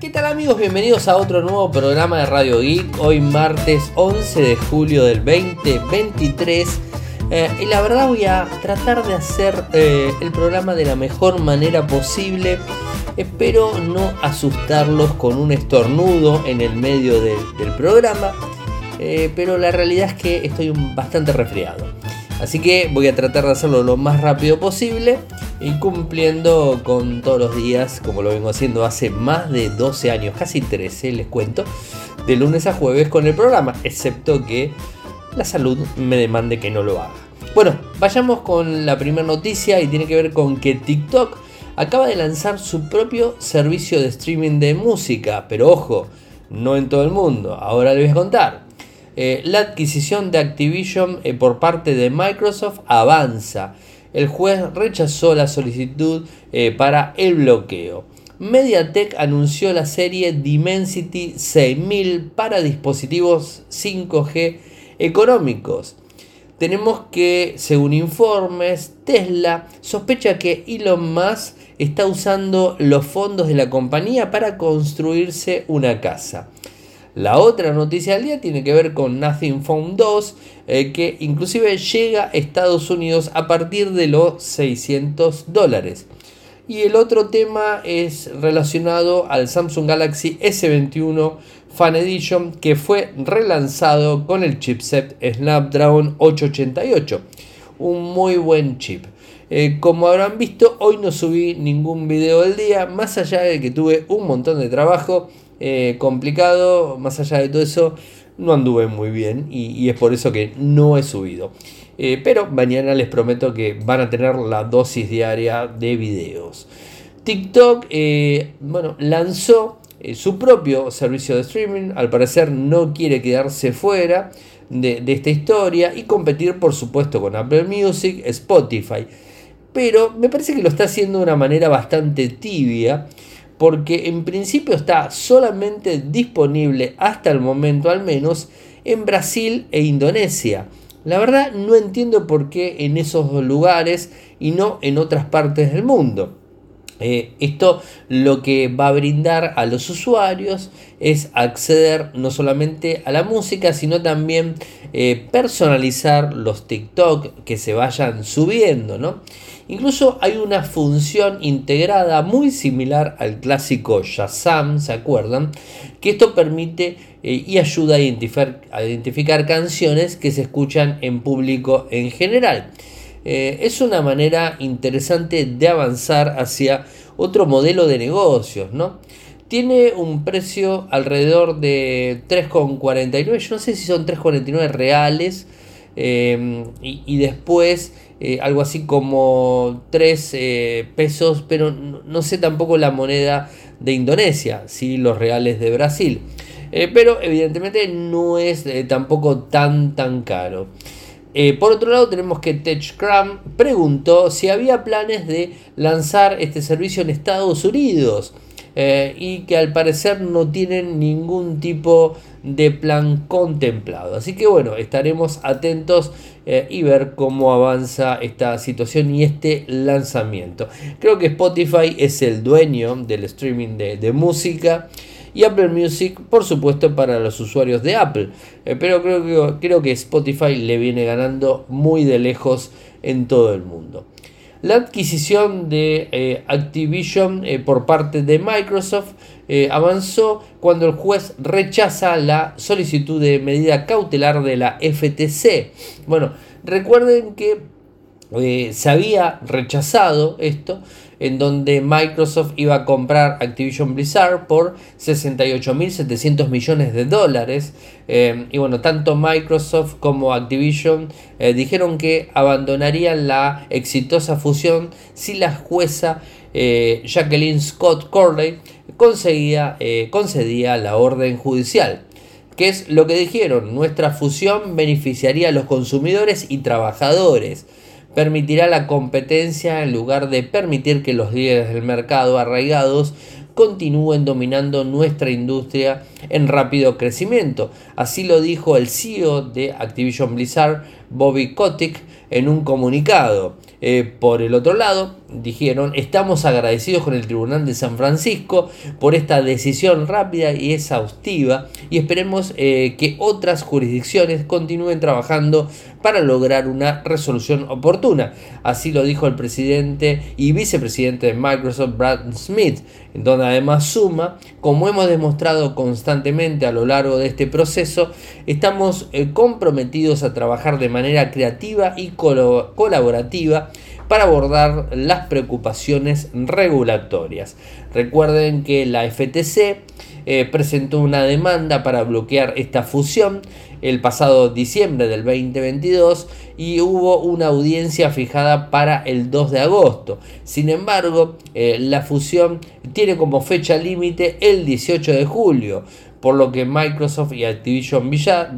¿Qué tal amigos? Bienvenidos a otro nuevo programa de Radio Geek. Hoy martes 11 de julio del 2023. Eh, y la verdad voy a tratar de hacer eh, el programa de la mejor manera posible. Espero no asustarlos con un estornudo en el medio del programa. Eh, pero la realidad es que estoy bastante resfriado. Así que voy a tratar de hacerlo lo más rápido posible y cumpliendo con todos los días, como lo vengo haciendo hace más de 12 años, casi 13 les cuento, de lunes a jueves con el programa, excepto que la salud me demande que no lo haga. Bueno, vayamos con la primera noticia y tiene que ver con que TikTok acaba de lanzar su propio servicio de streaming de música, pero ojo, no en todo el mundo, ahora les voy a contar. Eh, la adquisición de Activision eh, por parte de Microsoft avanza. El juez rechazó la solicitud eh, para el bloqueo. MediaTek anunció la serie Dimensity 6000 para dispositivos 5G económicos. Tenemos que, según informes, Tesla sospecha que Elon Musk está usando los fondos de la compañía para construirse una casa. La otra noticia del día tiene que ver con Nothing Phone 2, eh, que inclusive llega a Estados Unidos a partir de los 600 dólares. Y el otro tema es relacionado al Samsung Galaxy S21 Fan Edition que fue relanzado con el chipset Snapdragon 888. Un muy buen chip. Eh, como habrán visto, hoy no subí ningún video del día, más allá de que tuve un montón de trabajo eh, complicado, más allá de todo eso, no anduve muy bien y, es por eso que no he subido. Eh, pero mañana les prometo que van a tener la dosis diaria de videos. TikTok, eh, bueno, lanzó su propio servicio de streaming. Al parecer no quiere quedarse fuera de, de esta historia y competir, por supuesto, con Apple Music, Spotify. Pero me parece que lo está haciendo de una manera bastante tibia porque en principio está solamente disponible hasta el momento al menos en Brasil e Indonesia. La verdad no entiendo por qué en esos dos lugares y no en otras partes del mundo. Eh, esto lo que va a brindar a los usuarios es acceder no solamente a la música, sino también eh, personalizar los TikTok que se vayan subiendo, ¿no? Incluso hay una función integrada muy similar al clásico Shazam, ¿se acuerdan? Que esto permite eh, y ayuda a identificar, canciones que se escuchan en público en general. Eh, es una manera interesante de avanzar hacia otro modelo de negocios, ¿no? Tiene un precio alrededor de 3,49, yo no sé si son 3,49 reales eh, y después eh, algo así como 3 eh, pesos, pero no, sé tampoco la moneda de Indonesia, sí los reales de Brasil. Eh, pero evidentemente no es tampoco tan tan caro. por otro lado tenemos que TechCram preguntó si había planes de lanzar este servicio en Estados Unidos. Eh, y que al parecer no tienen ningún tipo de plan contemplado. Así que bueno, estaremos atentos eh, y ver cómo avanza esta situación y este lanzamiento. Creo que Spotify es el dueño del streaming de, música y Apple Music, por supuesto, para los usuarios de Apple. Eh, pero creo que, creo que Spotify le viene ganando muy de lejos en todo el mundo. La adquisición de eh, Activision eh, por parte de Microsoft eh, avanzó cuando el juez rechaza la solicitud de medida cautelar de la FTC. Bueno, recuerden que se había rechazado esto en donde Microsoft iba a comprar Activision Blizzard por 68.700 millones de dólares. Eh, y bueno, tanto Microsoft como Activision eh, dijeron que abandonarían la exitosa fusión si la jueza eh, Jacqueline Scott Corley concedía la orden judicial. ¿Qué es lo que dijeron? Nuestra fusión beneficiaría a los consumidores y trabajadores permitirá la competencia en lugar de permitir que los líderes del mercado arraigados continúen dominando nuestra industria en rápido crecimiento. Así lo dijo el CEO de Activision Blizzard, Bobby Kotick, en un comunicado. Eh, por el otro lado, dijeron, estamos agradecidos con el Tribunal de San Francisco por esta decisión rápida y exhaustiva y esperemos eh, que otras jurisdicciones continúen trabajando para lograr una resolución oportuna. Así lo dijo el presidente y vicepresidente de Microsoft, Brad Smith, donde además suma, como hemos demostrado constantemente a lo largo de este proceso, estamos eh, comprometidos a trabajar de manera creativa y colaborativa para abordar las preocupaciones regulatorias. Recuerden que la FTC eh, presentó una demanda para bloquear esta fusión el pasado diciembre del 2022 y hubo una audiencia fijada para el 2 de agosto. Sin embargo, eh, la fusión tiene como fecha límite el 18 de julio por lo que Microsoft y Activision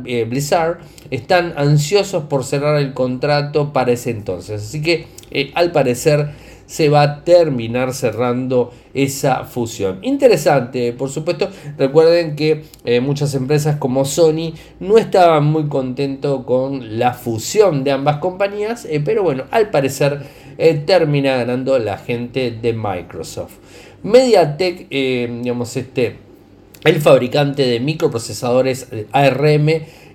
eh, Blizzard están ansiosos por cerrar el contrato para ese entonces. Así que eh, al parecer se va a terminar cerrando esa fusión. Interesante, por supuesto. Recuerden que eh, muchas empresas como Sony no estaban muy contentos con la fusión de ambas compañías, pero bueno, al parecer termina ganando la gente de Microsoft. MediaTek, digamos, este el fabricante de microprocesadores ARM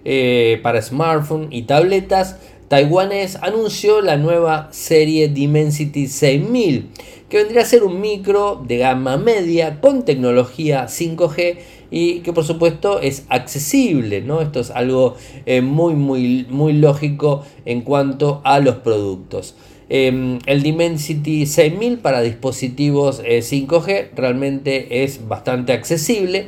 eh, para smartphones y tabletas taiwanés anunció la nueva serie Dimensity 6000, que vendría a ser un micro de gama media con tecnología 5G y que por supuesto es accesible, ¿no? Esto es algo eh, muy, muy, muy lógico en cuanto a los productos. Em, el Dimensity 6000 para dispositivos 5G eh, realmente es bastante accesible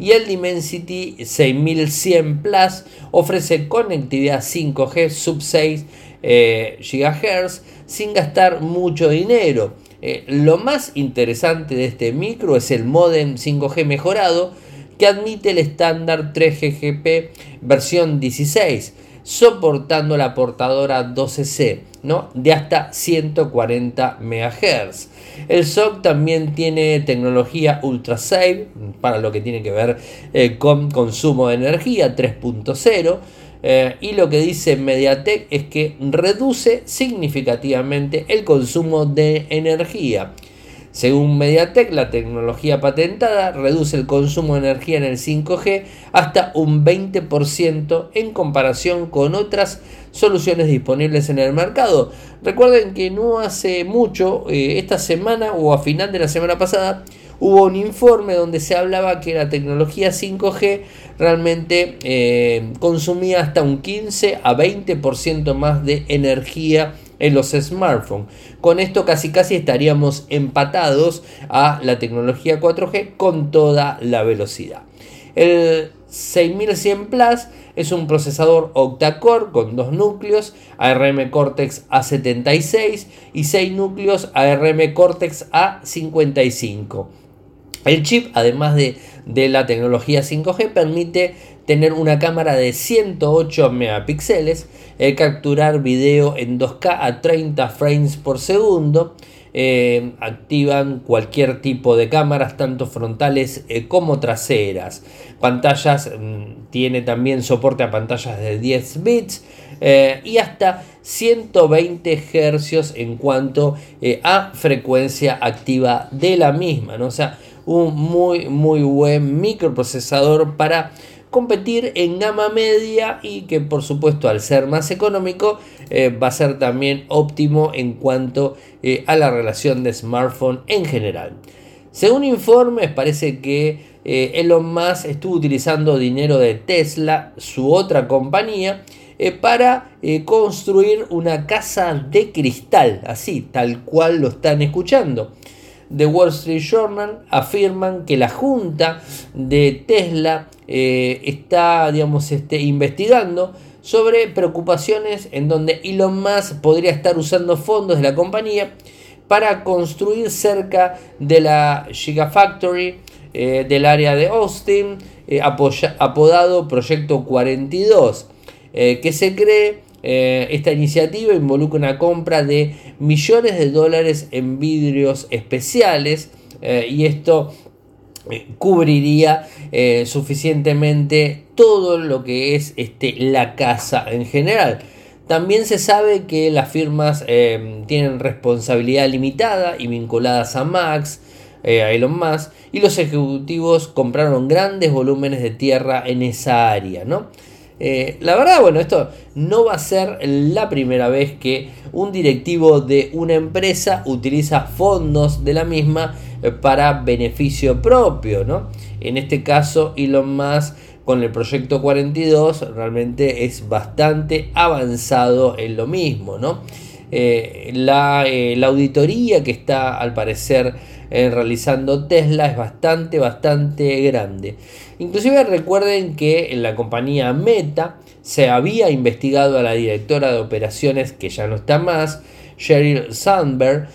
y el Dimensity 6100 Plus ofrece conectividad 5G sub 6 eh, GHz sin gastar mucho dinero. Eh, lo más interesante de este micro es el modem 5G mejorado que admite el estándar 3GGP versión 16 soportando la portadora 12C ¿no? de hasta 140 MHz. El SOC también tiene tecnología Ultra Safe para lo que tiene que ver eh, con consumo de energía 3.0. Eh, y lo que dice Mediatek es que reduce significativamente el consumo de energía. Según Mediatek, la tecnología patentada reduce el consumo de energía en el 5G hasta un 20% en comparación con otras soluciones disponibles en el mercado. Recuerden que no hace mucho, eh, esta semana o a final de la semana pasada, hubo un informe donde se hablaba que la tecnología 5G realmente eh, consumía hasta un 15 a 20% más de energía en los smartphones. Con esto casi casi estaríamos empatados a la tecnología 4G con toda la velocidad. El 6100 Plus es un procesador octa-core con dos núcleos ARM Cortex A76 y 6 núcleos ARM Cortex A55. El chip, además de, de la tecnología 5G, permite tener una cámara de 108 megapíxeles, eh, capturar video en 2K a 30 frames por segundo, eh, activan cualquier tipo de cámaras, tanto frontales eh, como traseras. Pantallas, mm, tiene también soporte a pantallas de 10 bits y hasta 120 Hz en cuanto a frecuencia activa de la misma. ¿no? Sea, un muy, muy buen microprocesador para competir en gama media y que por supuesto al ser más económico eh, va a ser también óptimo en cuanto eh, a la relación de smartphone en general. Según informes parece que eh, Elon Musk estuvo utilizando dinero de Tesla, su otra compañía, para construir una casa de cristal, así, tal cual lo están escuchando. The Wall Street Journal afirman que la junta de Tesla eh, está, digamos, este, investigando sobre preocupaciones en donde Elon Musk podría estar usando fondos de la compañía para construir cerca de la Gigafactory eh, del área de Austin, eh, apodado Proyecto 42, que se cree eh, esta iniciativa involucra una compra de millones de dólares en vidrios especiales eh, y esto eh, cubriría suficientemente todo lo que es este, la casa en general. También se sabe que las firmas tienen responsabilidad limitada y vinculadas a Max, a Elon Musk, y los ejecutivos compraron grandes volúmenes de tierra en esa área, ¿no? Eh, la verdad, bueno, esto no va a ser la primera vez que un directivo de una empresa utiliza fondos de la misma para beneficio propio, ¿no? En este caso, Elon Musk con el proyecto 42 realmente es bastante avanzado en lo mismo, ¿no? Eh, la, eh, la, auditoría que está al parecer eh, realizando Tesla es bastante, bastante grande. Inclusive recuerden que en la compañía Meta se había investigado a la directora de operaciones, que ya no está más, Sheryl Sandberg,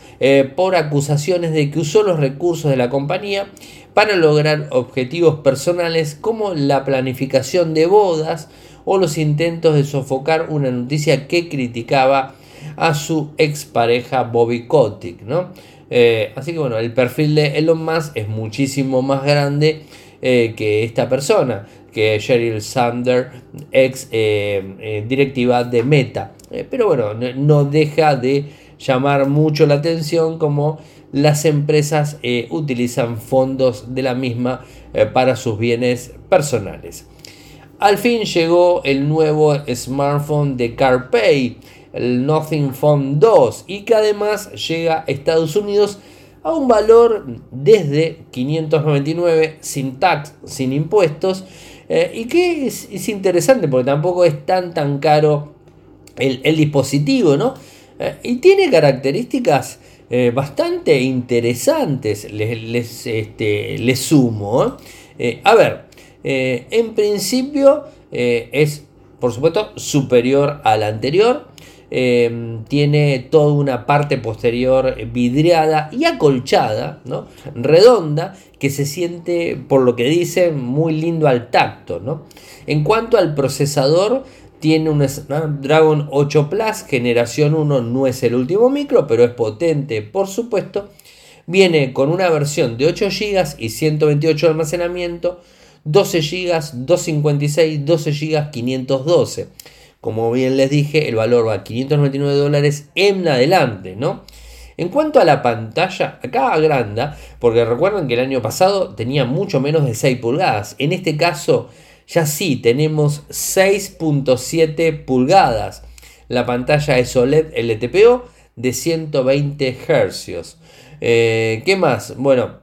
por acusaciones de que usó los recursos de la compañía para lograr objetivos personales como la planificación de bodas o los intentos de sofocar una noticia que criticaba a su expareja Bobby Kotick. ¿no? Eh, así que bueno, el perfil de Elon Musk es muchísimo más grande eh, que esta persona, que Sheryl Sander, ex eh, directiva de Meta. pero bueno, no deja de llamar mucho la atención como las empresas utilizan fondos de la misma para sus bienes personales. Al fin llegó el nuevo smartphone de CarPay, el Nothing Phone 2, y que además llega a Estados Unidos a un valor desde 599 sin tax, sin impuestos, eh, y que es, interesante porque tampoco es tan tan caro el, el dispositivo, ¿no? y tiene características eh, bastante interesantes, les, este, sumo. ¿eh? a ver, eh, en principio es, por supuesto, superior al anterior. Tiene toda una parte posterior vidriada y acolchada, ¿no? redonda, que se siente, por lo que dicen, muy lindo al tacto. ¿no? En cuanto al procesador, tiene un Snapdragon 8 Plus, generación 1, no es el último micro, pero es potente, por supuesto. Viene con una versión de 8 GB y 128 de almacenamiento, 12 GB, 256, 12 GB, 512. Como bien les dije, el valor va a 599 dólares en adelante, ¿no? En cuanto a la pantalla, acá agranda, porque recuerden que el año pasado tenía mucho menos de 6 pulgadas. En este caso ya sí tenemos 6.7 pulgadas. La pantalla es OLED LTPO de 120 Hz. Eh, ¿Qué más? Bueno,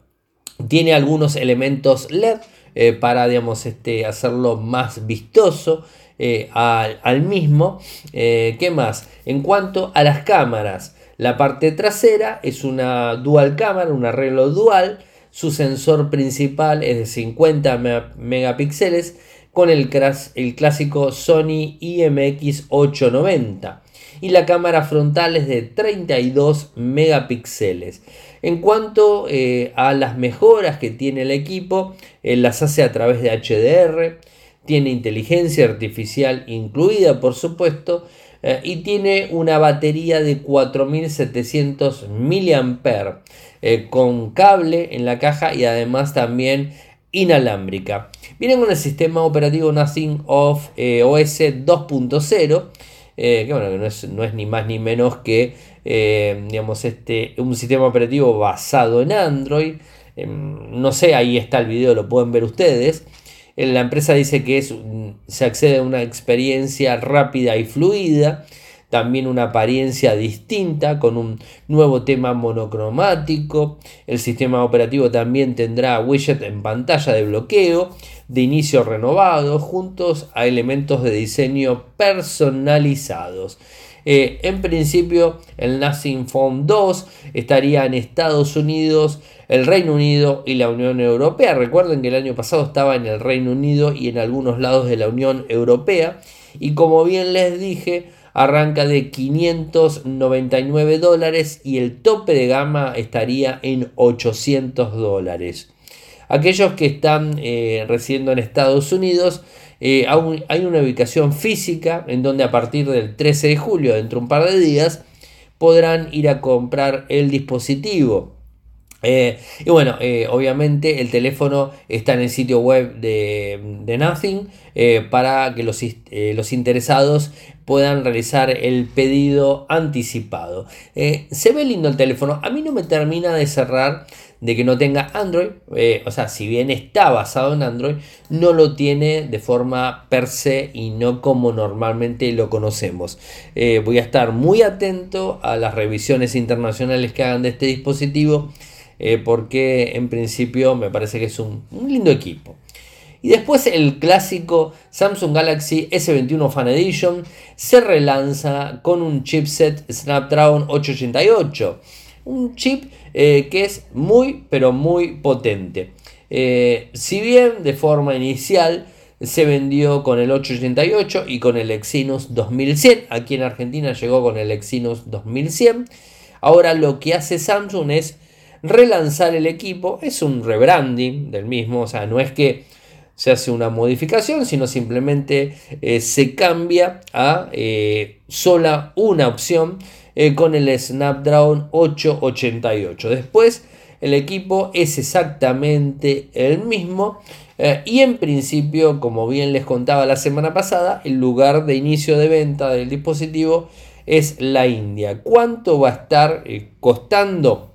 tiene algunos elementos LED eh, para digamos, este, hacerlo más vistoso eh, al, mismo. ¿Qué más? En cuanto a las cámaras, la parte trasera es una dual cámara, un arreglo dual. Su sensor principal es de 50 megapíxeles con el, el clásico Sony IMX890 y la cámara frontal es de 32 megapíxeles. En cuanto eh, a las mejoras que tiene el equipo, eh, las hace a través de HDR, tiene inteligencia artificial incluida por supuesto, eh, y tiene una batería de 4700 mAh con cable en la caja y además también inalámbrica. Viene con el sistema operativo Nothing of eh, OS 2.0, eh, que bueno, no es, no es, ni más ni menos que eh, digamos, este, un sistema operativo basado en Android. Em, no sé, ahí está el video, lo pueden ver ustedes. La empresa dice que es, se accede a una experiencia rápida y fluida también una apariencia distinta con un nuevo tema monocromático. El sistema operativo también tendrá widget en pantalla de bloqueo de inicio renovado juntos a elementos de diseño personalizados. Eh, en principio, el Nothing Phone 2 estaría en Estados Unidos, el Reino Unido y la Unión Europea. Recuerden que el año pasado estaba en el Reino Unido y en algunos lados de la Unión Europea. Y como bien les dije, arranca de 599 dólares y el tope de gama estaría en 800 dólares. Aquellos que están eh, residiendo en Estados Unidos, eh, hay una ubicación física en donde a partir del 13 de julio, dentro de un par de días, podrán ir a comprar el dispositivo. Eh, y bueno, eh, obviamente el teléfono está en el sitio web de, Nothing para que los, los interesados puedan realizar el pedido anticipado. Se ve lindo el teléfono, a mí no me termina de cerrar de que no tenga Android, eh, o sea, si bien está basado en Android, no lo tiene de forma per se y no como normalmente lo conocemos. Eh, voy a estar muy atento a las revisiones internacionales que hagan de este dispositivo, porque en principio me parece que es un lindo equipo. Y después el clásico Samsung Galaxy S21 Fan Edition se relanza con un chipset Snapdragon 888. Un chip eh, que es muy pero muy potente. Eh, si bien de forma inicial se vendió con el 888 y con el Exynos 2100, aquí en Argentina llegó con el Exynos 2100. Ahora lo que hace Samsung es relanzar el equipo, es un rebranding del mismo, o sea, no es que se hace una modificación, sino simplemente eh, se cambia a sola una opción eh, con el Snapdragon 888. Después el equipo es exactamente el mismo y en principio, como bien les contaba la semana pasada, el lugar de inicio de venta del dispositivo es la India. ¿Cuánto va a estar costando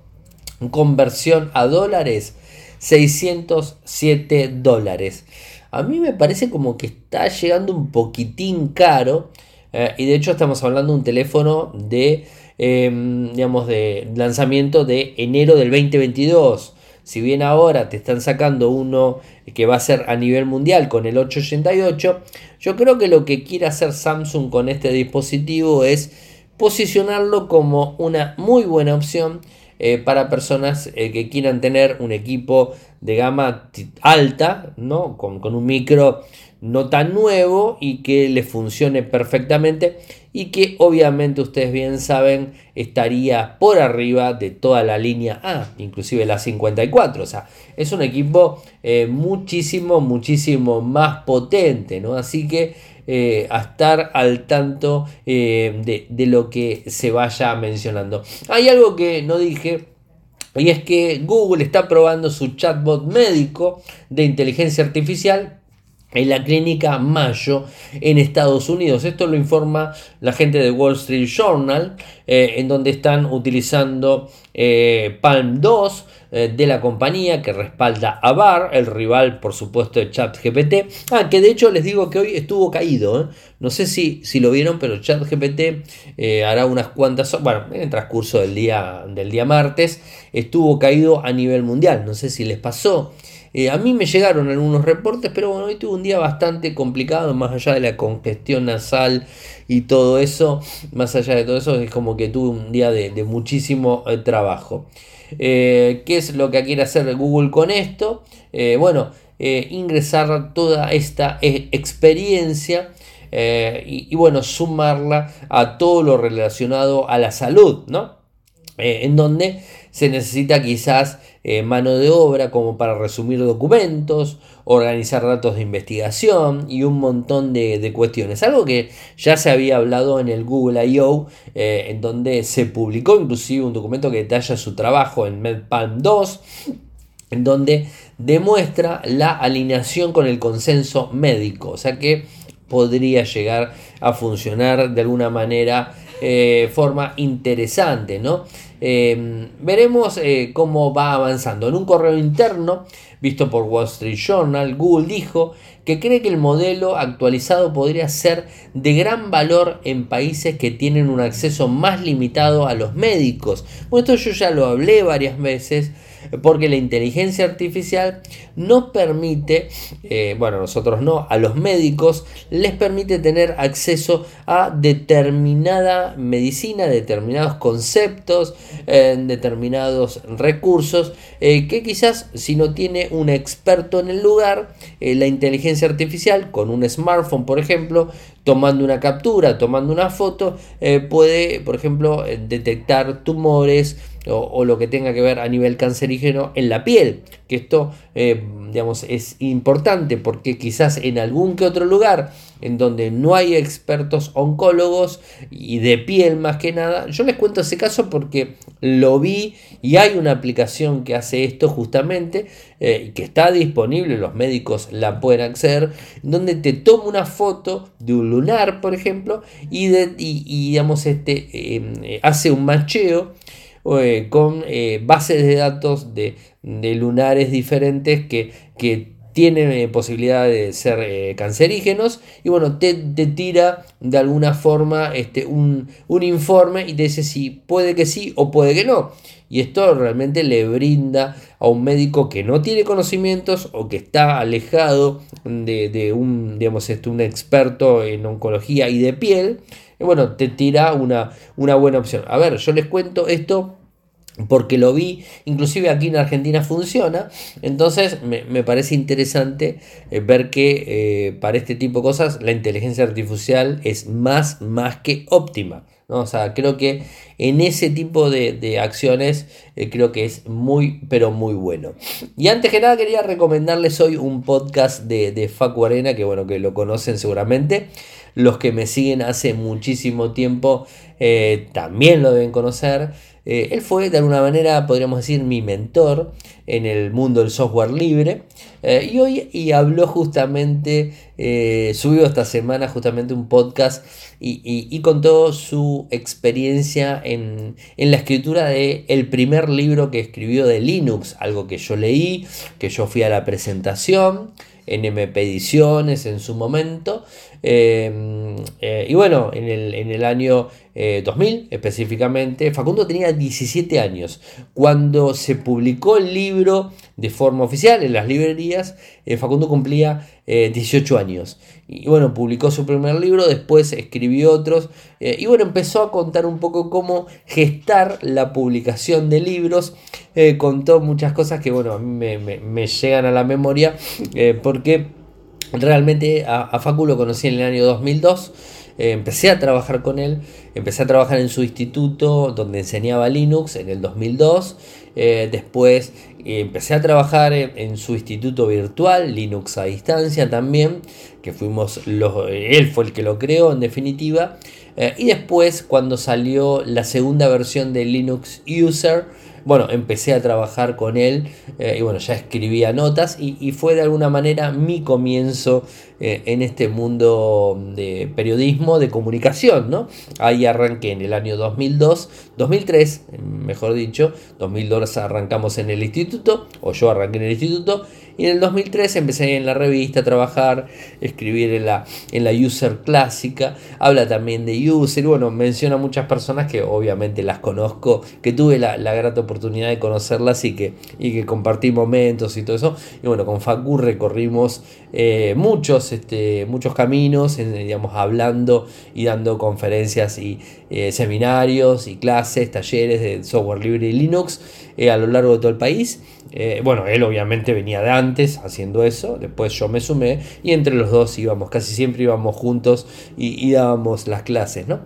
conversión a dólares? 607 dólares. A mí me parece como que está llegando un poquitín caro. Eh, y de hecho estamos hablando de un teléfono de, em, digamos, de lanzamiento de enero del 2022. Si bien ahora te están sacando uno que va a ser a nivel mundial con el 888, yo creo que lo que quiere hacer Samsung con este dispositivo es posicionarlo como una muy buena opción eh, para personas eh, que quieran tener un equipo de gama alta, ¿no? Con, un micro no tan nuevo y que le funcione perfectamente y que obviamente ustedes bien saben estaría por arriba de toda la línea A, inclusive la 54, o sea, es un equipo eh, muchísimo, muchísimo más potente, ¿no? Así que eh, a estar al tanto eh, de, lo que se vaya mencionando. Hay algo que no dije. Y es que Google está probando su chatbot médico de inteligencia artificial en la clínica Mayo en Estados Unidos. Esto lo informa la gente de Wall Street Journal, eh, en donde están utilizando Palm 2 eh, de la compañía que respalda a Bar, el rival por supuesto de ChatGPT. Ah, que de hecho les digo que hoy estuvo caído. ¿eh? No sé si, si lo vieron, pero ChatGPT eh, hará unas cuantas, bueno, en el transcurso del día, del día martes, estuvo caído a nivel mundial. No sé si les pasó. A mí me llegaron algunos reportes, pero bueno, hoy tuve un día bastante complicado, más allá de la congestión nasal y todo eso, más allá de todo eso, es como que tuve un día de, muchísimo trabajo. Eh, ¿Qué es lo que quiere hacer Google con esto? Eh, bueno, eh, ingresar toda esta experiencia y, bueno, sumarla a todo lo relacionado a la salud, ¿no? en donde se necesita quizás eh, mano de obra como para resumir documentos, organizar datos de investigación y un montón de, cuestiones. Algo que ya se había hablado en el Google I.O., eh, en donde se publicó inclusive un documento que detalla su trabajo en MedPalm 2, en donde demuestra la alineación con el consenso médico, o sea que podría llegar a funcionar de alguna manera eh, forma interesante, ¿no? Em, veremos eh, cómo va avanzando. En un correo interno visto por Wall Street Journal, Google dijo que cree que el modelo actualizado podría ser de gran valor en países que tienen un acceso más limitado a los médicos. Bueno, esto yo ya lo hablé varias veces porque la inteligencia artificial nos permite, eh, bueno, nosotros no, a los médicos les permite tener acceso a determinada medicina, determinados conceptos, eh, determinados recursos, eh, que quizás si no tiene un experto en el lugar, la inteligencia artificial con un smartphone, por ejemplo, tomando una captura, tomando una foto, puede, por ejemplo, detectar tumores, o, lo que tenga que ver a nivel cancerígeno en la piel. Que esto, eh, digamos, es importante porque quizás en algún que otro lugar en donde no hay expertos oncólogos y de piel más que nada, yo les cuento ese caso porque lo vi y hay una aplicación que hace esto justamente eh, y que está disponible, los médicos la pueden acceder, donde te toma una foto de un lunar, por ejemplo, y, digamos, este, em, hace un macheo con bases de datos de, lunares diferentes que, que tienen posibilidad de ser cancerígenos y bueno, te, tira de alguna forma este, un, un, informe y te dice si puede que sí o puede que no. Y esto realmente le brinda a un médico que no tiene conocimientos o que está alejado de, un, digamos, este, un experto en oncología y de piel, y bueno, te tira una, una buena opción. A ver, yo les cuento esto porque lo vi, inclusive aquí en Argentina funciona, entonces me, parece interesante eh, ver que eh, para este tipo de cosas la inteligencia artificial es más, más que óptima. ¿no? O sea, creo que en ese tipo de, acciones eh, creo que es muy, pero muy bueno. Y antes que nada quería recomendarles hoy un podcast de, de Facu Arena, que bueno, que lo conocen seguramente. Los que me siguen hace muchísimo tiempo también lo deben conocer. Eh, él fue de alguna manera, podríamos decir, mi mentor en el mundo del software libre. Eh, y hoy y habló justamente, subió esta semana justamente un podcast y, contó su experiencia en, la escritura del el primer libro que escribió de Linux, algo que yo leí, que yo fui a la presentación en MP Ediciones en su momento. Em, eh, y bueno, en el, en el año 2000 eh, específicamente, Facundo tenía 17 años. Cuando se publicó el libro de forma oficial en las librerías, eh, Facundo cumplía 18 años. Y bueno, publicó su primer libro, después escribió otros. y bueno, empezó a contar un poco cómo gestar la publicación de libros. contó muchas cosas que bueno, a mí me, me llegan a la memoria porque Realmente a, Facu lo conocí en el año 2002. Eh, empecé a trabajar con él, empecé a trabajar en su instituto donde enseñaba Linux en el 2002. Eh, después eh, empecé a trabajar en, su instituto virtual, Linux a distancia también, que fuimos los, él fue el que lo creó en definitiva. y después cuando salió la segunda versión de Linux User, bueno, empecé a trabajar con él eh, y bueno, ya escribía notas y, fue de alguna manera mi comienzo eh, en este mundo de periodismo, de comunicación, ¿no? Ahí arranqué en el año 2002, 2003, mejor dicho, 2002 arrancamos en el instituto, o yo arranqué en el instituto, y en el 2003 empecé en la revista a trabajar, escribir en la, en la user clásica, habla también de user, bueno, menciona muchas personas que obviamente las conozco, que tuve la, la grata oportunidad de conocerlas y que, y que compartí momentos y todo eso. Y bueno, con Facu recorrimos eh, muchos, este, muchos caminos, digamos, hablando y dando conferencias y eh, seminarios y clases, talleres de software libre y Linux eh, a lo largo de todo el país. Bueno, él obviamente venía de antes haciendo eso, después yo me sumé y entre los dos íbamos, casi siempre íbamos juntos y, dábamos las clases, ¿no?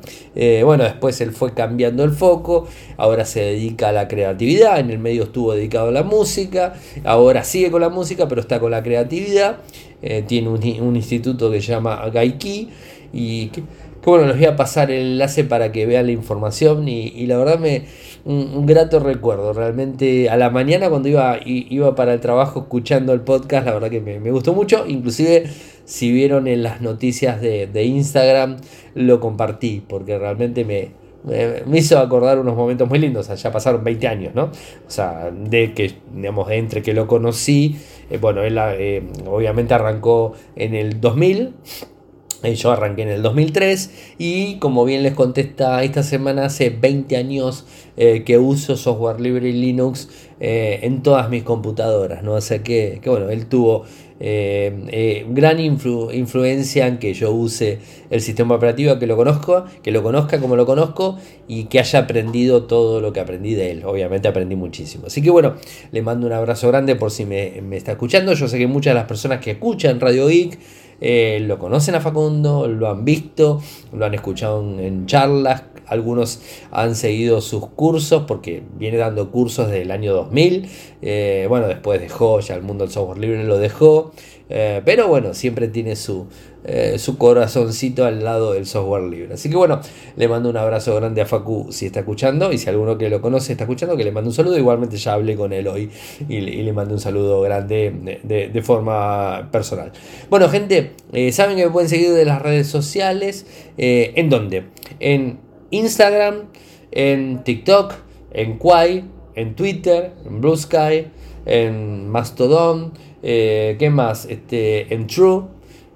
bueno, después él fue cambiando el foco, ahora se dedica a la creatividad, en el medio estuvo dedicado a la música, ahora sigue con la música, pero está con la creatividad. Eh, tiene un, instituto que se llama Gaiki y que, bueno, les voy a pasar el enlace para que vean la información y, la verdad me un, grato recuerdo, realmente a la mañana cuando iba, iba para el trabajo escuchando el podcast, la verdad que me, gustó mucho, inclusive si vieron en las noticias de, de Instagram lo compartí porque realmente me, me hizo acordar unos momentos muy lindos, o ya pasaron 20 años, ¿no? O sea, de que, digamos, entre que lo conocí, eh, bueno, él eh, obviamente arrancó en el 2000, eh, yo arranqué en el 2003 y como bien les contesta esta semana, hace 20 años que uso software libre y Linux en todas mis computadoras, ¿no? O sea que, que bueno, él tuvo eh, eh, gran influencia en que yo use el sistema operativo, que lo conozco, que lo conozca como lo conozco y que haya aprendido todo lo que aprendí de él. Obviamente aprendí muchísimo. Así que bueno, le mando un abrazo grande por si me, está escuchando. Yo sé que muchas de las personas que escuchan Radio Geek eh, lo conocen a Facundo, lo han visto, lo han escuchado en charlas algunos han seguido sus cursos porque viene dando cursos desde el año 2000. Eh, bueno, después dejó, ya el mundo del software libre lo dejó. Eh, pero bueno, siempre tiene su, eh, su corazoncito al lado del software libre. Así que bueno, le mando un abrazo grande a Facu si está escuchando y si alguno que lo conoce está escuchando, que le mando un saludo. Igualmente ya hablé con él hoy y, le mando un saludo grande de, forma personal. Bueno, gente, eh, saben que me pueden seguir de las redes sociales. ¿En dónde? En Instagram, en TikTok, en Quai, en Twitter, en Blue Sky, en Mastodon eh, ¿Qué más? Este, en True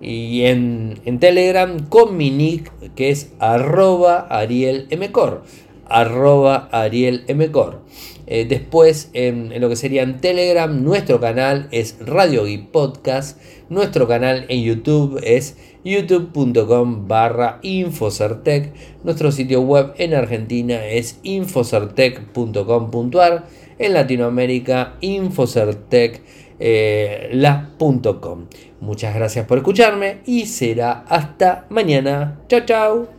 y en, Telegram con mi nick que es arroba arielmcor. Arroba arielmcor. Eh, después en, lo que sería en Telegram, nuestro canal es Radio Geek Podcast. Nuestro canal en YouTube es youtube.com barra infocertec. Nuestro sitio web en Argentina es infocertec.com.ar. En Latinoamérica, infocertec eh. Muchas gracias por escucharme y será hasta mañana. Chao, chao.